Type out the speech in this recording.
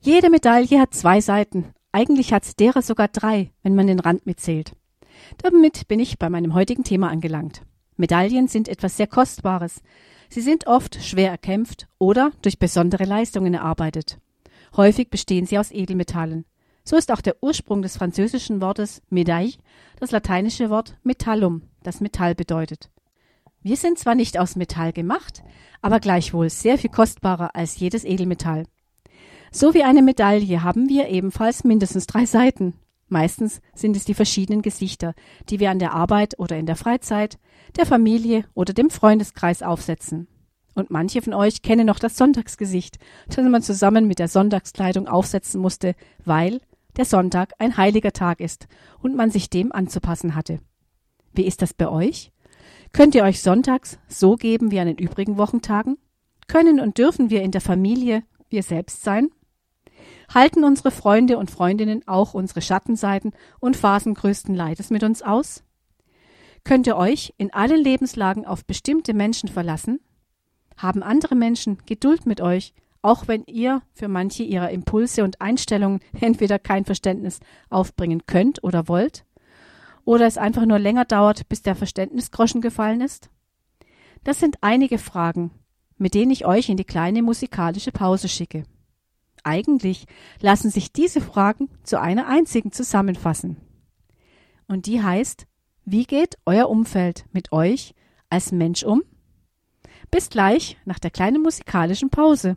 Jede Medaille hat zwei Seiten. Eigentlich hat's derer sogar drei, wenn man den Rand mitzählt. Damit bin ich bei meinem heutigen Thema angelangt. Medaillen sind etwas sehr Kostbares. Sie sind oft schwer erkämpft oder durch besondere Leistungen erarbeitet. Häufig bestehen sie aus Edelmetallen. So ist auch der Ursprung des französischen Wortes Medaille das lateinische Wort Metallum, das Metall bedeutet. Wir sind zwar nicht aus Metall gemacht, aber gleichwohl sehr viel kostbarer als jedes Edelmetall. So wie eine Medaille haben wir ebenfalls mindestens drei Seiten. Meistens sind es die verschiedenen Gesichter, die wir an der Arbeit oder in der Freizeit, der Familie oder dem Freundeskreis aufsetzen. Und manche von euch kennen noch das Sonntagsgesicht, das man zusammen mit der Sonntagskleidung aufsetzen musste, weil der Sonntag ein heiliger Tag ist und man sich dem anzupassen hatte. Wie ist das bei euch? Könnt ihr euch sonntags so geben wie an den übrigen Wochentagen? Können und dürfen wir in der Familie wir selbst sein? Halten unsere Freunde und Freundinnen auch unsere Schattenseiten und Phasen größten Leides mit uns aus? Könnt ihr euch in allen Lebenslagen auf bestimmte Menschen verlassen? Haben andere Menschen Geduld mit euch, auch wenn ihr für manche ihrer Impulse und Einstellungen entweder kein Verständnis aufbringen könnt oder wollt? Oder es einfach nur länger dauert, bis der Verständnisgroschen gefallen ist? Das sind einige Fragen, mit denen ich euch in die kleine musikalische Pause schicke. Eigentlich lassen sich diese Fragen zu einer einzigen zusammenfassen. Und die heißt, wie geht euer Umfeld mit euch als Mensch um? Bis gleich nach der kleinen musikalischen Pause.